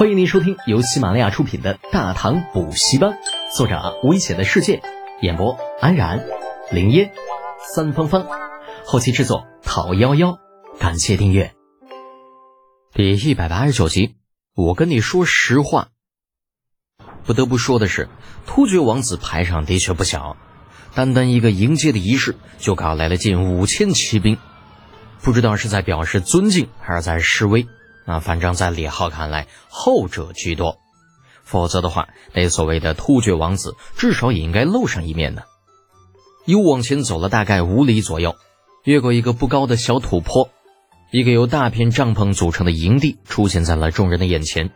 欢迎您收听由喜马拉雅出品的《大唐补习班》，作者危险的世界，演播安然、林烟、三芳芳，后期制作讨幺幺，感谢订阅。第一百八十九集，我跟你说实话。不得不说的是，突厥王子排场的确不小，单单一个迎接的仪式就搞来了近五千骑兵，不知道是在表示尊敬还是在示威。那反正，在李浩看来，后者居多。否则的话，那所谓的突厥王子至少也应该露上一面呢。又往前走了大概五里左右，越过一个不高的小土坡，一个由大片帐篷组成的营地出现在了众人的眼前。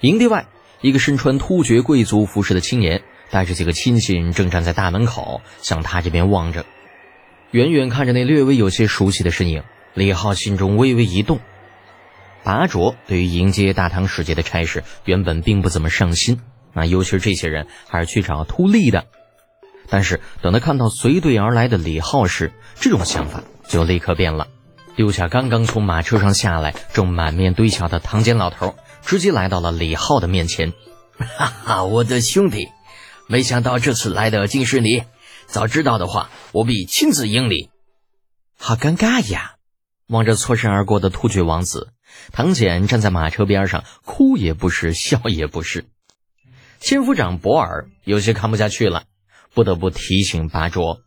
营地外，一个身穿突厥贵族服饰的青年带着几个亲信正站在大门口，向他这边望着。远远看着那略微有些熟悉的身影，李浩心中微微一动。拔卓对于迎接大唐使节的差事原本并不怎么上心，啊，尤其是这些人还是去找秃利的。但是等他看到随队而来的李浩时，这种想法就立刻变了，丢下刚刚从马车上下来、正满面堆笑的唐坚老头，直接来到了李浩的面前。哈哈，我的兄弟，没想到这次来的竟是你！早知道的话，我必亲自迎你。好尴尬呀！望着错身而过的突厥王子。唐简站在马车边上，哭也不是，笑也不是。千夫长博尔有些看不下去了，不得不提醒巴卓：“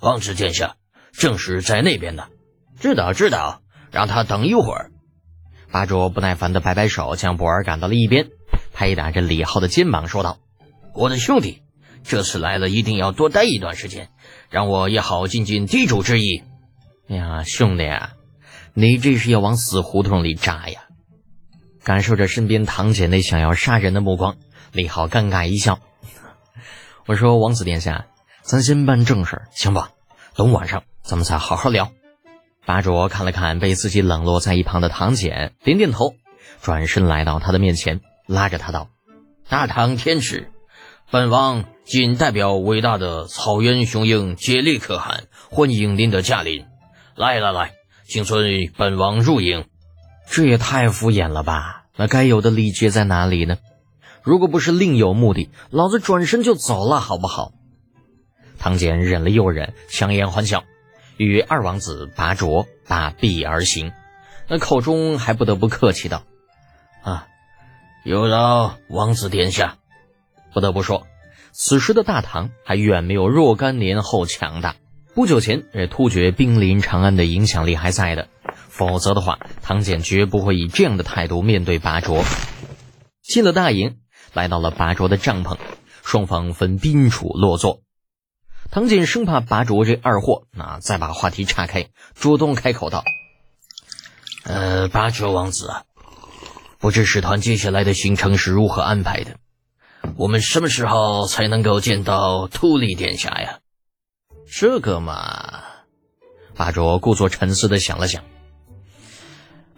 王子殿下，正是在那边呢。知道，知道，让他等一会儿。”巴卓不耐烦的摆摆手，将博尔赶到了一边，拍打着李浩的肩膀说道：“我的兄弟，这次来了，一定要多待一段时间，让我也好尽尽地主之谊。”哎呀，兄弟啊！你这是要往死胡同里扎呀！感受着身边唐姐那想要杀人的目光，李浩尴尬一笑。我说：“王子殿下，咱先办正事，行吧？等晚上咱们再好好聊。”巴卓看了看被自己冷落在一旁的唐简，点点头，转身来到他的面前，拉着他道：“大唐天使，本王仅代表伟大的草原雄鹰竭力可汗，欢迎您的驾临。来来来。”请随本王入营，这也太敷衍了吧？那该有的礼节在哪里呢？如果不是另有目的，老子转身就走了，好不好？唐简忍了又忍，强颜欢笑，与二王子拔卓拔臂而行，那口中还不得不客气道：“啊，有劳王子殿下。”不得不说，此时的大唐还远没有若干年后强大。不久前，这突厥兵临长安的影响力还在的，否则的话，唐简绝不会以这样的态度面对拔卓。进了大营，来到了拔卓的帐篷，双方分宾处落座。唐简生怕拔卓这二货那再把话题岔开，主动开口道：“呃，拔卓王子啊，不知使团接下来的行程是如何安排的？我们什么时候才能够见到秃利殿下呀？”这个嘛，巴卓故作沉思的想了想。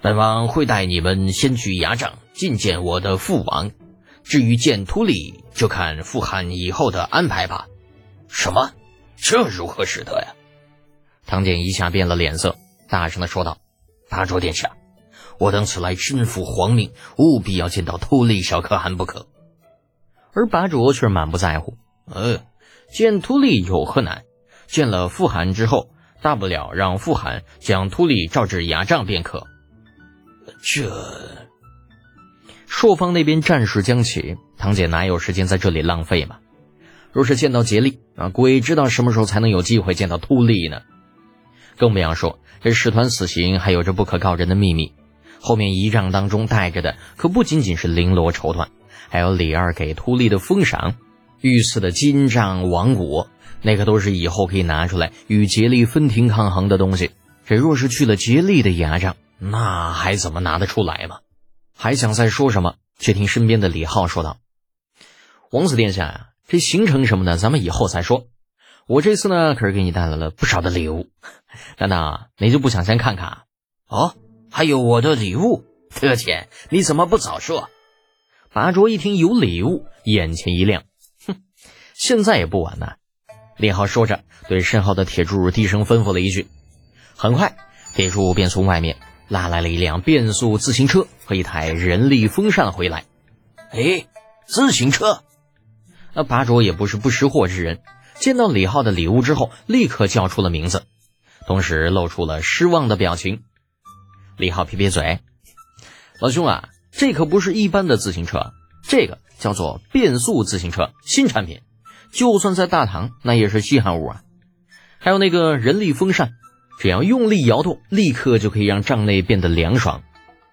本王会带你们先去牙帐觐见我的父王，至于见秃利，就看父汗以后的安排吧。什么？这如何使得呀？唐简一下变了脸色，大声的说道：“巴卓殿下，我等此来身负皇命，务必要见到秃利小可汗不可。”而巴卓却满不在乎：“呃，见秃利有何难？”见了傅寒之后，大不了让傅寒将秃利召至牙帐便可。这，朔方那边战事将起，堂姐哪有时间在这里浪费嘛？若是见到竭力啊，鬼知道什么时候才能有机会见到秃利呢？更不要说这使团死刑还有着不可告人的秘密，后面仪仗当中带着的可不仅仅是绫罗绸缎，还有李二给秃利的封赏，御赐的金帐王鼓。那可都是以后可以拿出来与竭力分庭抗衡的东西。这若是去了竭力的牙帐，那还怎么拿得出来嘛？还想再说什么？却听身边的李浩说道：“王子殿下呀，这行程什么的，咱们以后再说。我这次呢，可是给你带来了不少的礼物。难道你就不想先看看？哦，还有我的礼物？特遣，你怎么不早说？”拔卓一听有礼物，眼前一亮，哼，现在也不晚呢。李浩说着，对身后的铁柱低声吩咐了一句。很快，铁柱便从外面拉来了一辆变速自行车和一台人力风扇回来。哎，自行车！那八卓也不是不识货之人，见到李浩的礼物之后，立刻叫出了名字，同时露出了失望的表情。李浩撇撇嘴：“老兄啊，这可不是一般的自行车，这个叫做变速自行车，新产品，就算在大唐那也是稀罕物啊。还有那个人力风扇。”只要用力摇动，立刻就可以让帐内变得凉爽。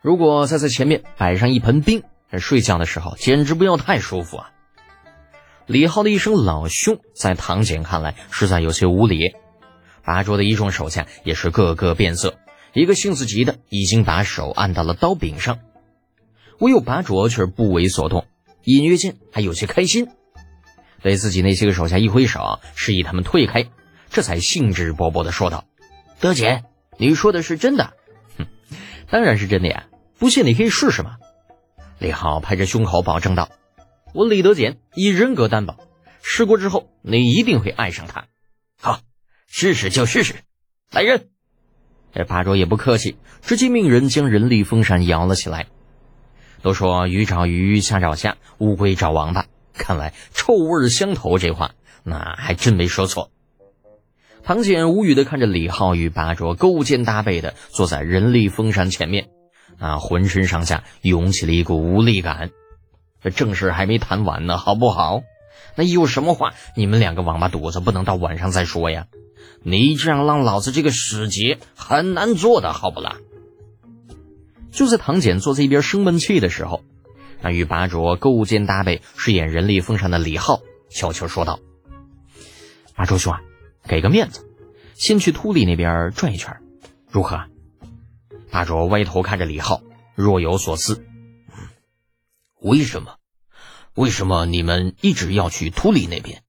如果再在前面摆上一盆冰，睡觉的时候简直不要太舒服啊！李浩的一声“老兄”在唐简看来实在有些无礼。拔卓的一众手下也是个个变色，一个性子急的已经把手按到了刀柄上，唯有拔卓却不为所动，隐约间还有些开心，对自己那些个手下一挥手，示意他们退开，这才兴致勃勃地说道。德简，你说的是真的？哼，当然是真的呀！不信你可以试试嘛。李浩拍着胸口保证道：“我李德简以人格担保，试过之后你一定会爱上他。”好，试试就试试。来人！这八卓也不客气，直接命人将人力风扇摇了起来。都说鱼找鱼，虾找虾，乌龟找王八。看来臭味相投这话，那还真没说错。唐简无语的看着李浩与八卓勾肩搭背的坐在人力风扇前面，啊，浑身上下涌起了一股无力感。这正事还没谈完呢，好不好？那有什么话，你们两个王八犊子不能到晚上再说呀？你这样让老子这个使节很难做的，好不啦？就在唐简坐在一边生闷气的时候，那与八卓勾肩搭背饰演人力风扇的李浩悄悄说道：“八卓兄啊。”给个面子，先去秃里那边转一圈，如何？大卓歪头看着李浩，若有所思。为什么？为什么你们一直要去秃里那边？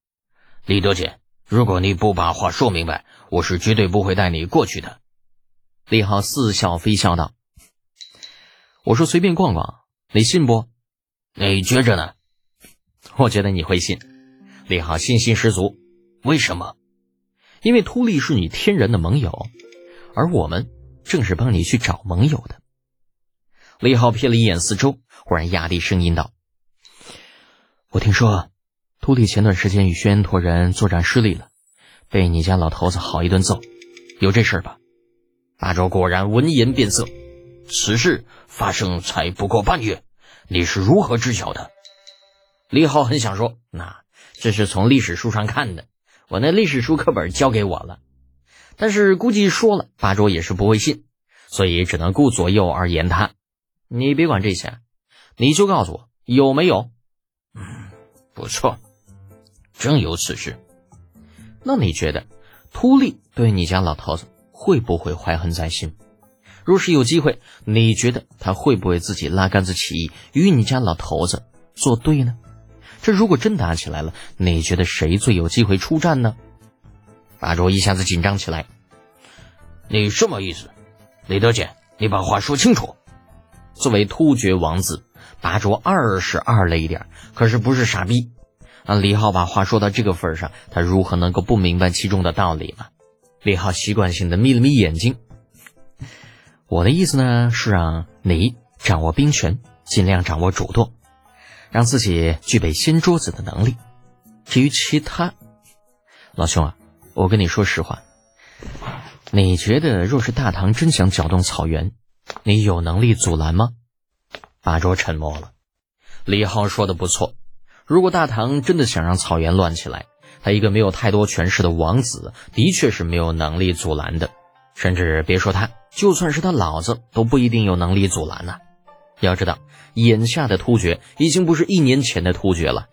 李德简，如果你不把话说明白，我是绝对不会带你过去的。李浩似笑非笑道：“我说随便逛逛，你信不？你觉着呢？我觉得你会信。”李浩信心十足。为什么？因为秃利是你天然的盟友，而我们正是帮你去找盟友的。李浩瞥了一眼四周，忽然压低声音道：“我听说，秃利前段时间与轩辕陀人作战失利了，被你家老头子好一顿揍，有这事吧？”大周果然闻言变色。此事发生才不过半月，你是如何知晓的？李浩很想说：“那这是从历史书上看的。”我那历史书课本交给我了，但是估计说了八周也是不会信，所以只能顾左右而言他。你别管这些，你就告诉我有没有。嗯，不错，真有此事。那你觉得秃利对你家老头子会不会怀恨在心？若是有机会，你觉得他会不会自己拉杆子起义与你家老头子作对呢？这如果真打起来了，你觉得谁最有机会出战呢？八卓一下子紧张起来。你什么意思？李德简，你把话说清楚。作为突厥王子，八卓二是二了一点，可是不是傻逼。啊，李浩把话说到这个份上，他如何能够不明白其中的道理呢？李浩习惯性的眯了眯眼睛。我的意思呢，是让你掌握兵权，尽量掌握主动。让自己具备掀桌子的能力。至于其他，老兄啊，我跟你说实话，你觉得若是大唐真想搅动草原，你有能力阻拦吗？八卓沉默了。李浩说的不错，如果大唐真的想让草原乱起来，他一个没有太多权势的王子，的确是没有能力阻拦的。甚至别说他，就算是他老子，都不一定有能力阻拦呢。要知道。眼下的突厥已经不是一年前的突厥了。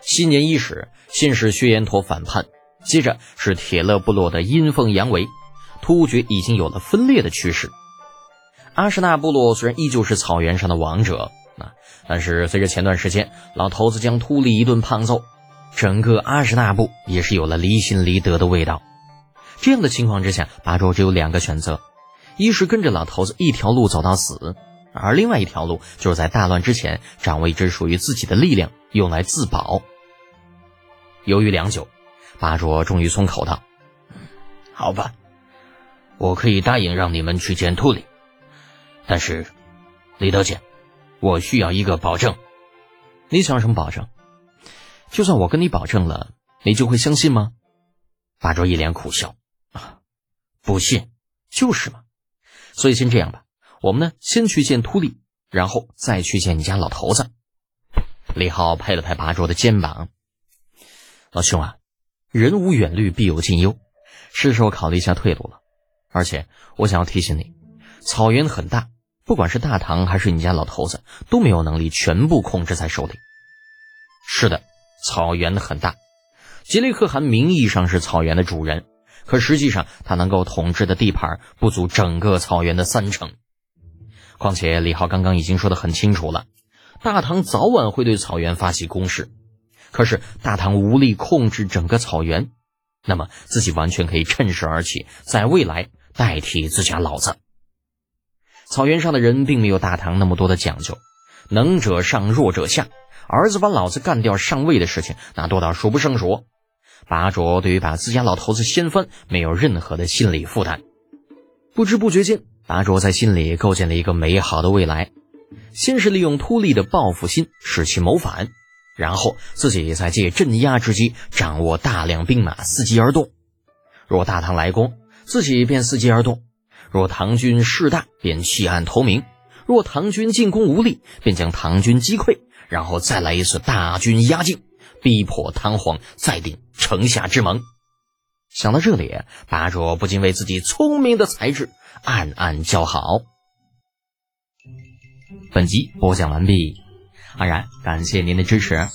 新年伊始，先是薛延陀反叛，接着是铁勒部落的阴奉阳违，突厥已经有了分裂的趋势。阿什纳部落虽然依旧是草原上的王者，啊，但是随着前段时间老头子将秃利一顿胖揍，整个阿什纳部也是有了离心离德的味道。这样的情况之下，八周只有两个选择：一是跟着老头子一条路走到死。而另外一条路，就是在大乱之前掌握一支属于自己的力量，用来自保。犹豫良久，八卓终于松口道：“好吧，我可以答应让你们去见秃里，但是，李德简，我需要一个保证。你想要什么保证？就算我跟你保证了，你就会相信吗？八卓一脸苦笑，啊，不信，就是嘛。所以先这样吧，我们呢先去见秃利，然后再去见你家老头子。李浩拍了拍八卓的肩膀，老兄啊，人无远虑，必有近忧，是时候考虑一下退路了。而且我想要提醒你，草原很大。不管是大唐还是你家老头子，都没有能力全部控制在手里。是的，草原很大，吉雷可汗名义上是草原的主人，可实际上他能够统治的地盘不足整个草原的三成。况且李浩刚刚已经说得很清楚了，大唐早晚会对草原发起攻势。可是大唐无力控制整个草原，那么自己完全可以趁势而起，在未来代替自家老子。草原上的人并没有大唐那么多的讲究，能者上，弱者下。儿子把老子干掉上位的事情，那多到数不胜数。八卓对于把自家老头子掀翻，没有任何的心理负担。不知不觉间，八卓在心里构建了一个美好的未来。先是利用秃利的报复心，使其谋反，然后自己再借镇压之机，掌握大量兵马，伺机而动。若大唐来攻，自己便伺机而动。若唐军势大，便弃暗投明；若唐军进攻无力，便将唐军击溃，然后再来一次大军压境，逼迫唐皇再定城下之盟。想到这里，八卓不禁为自己聪明的才智暗暗叫好。本集播讲完毕，安然感谢您的支持。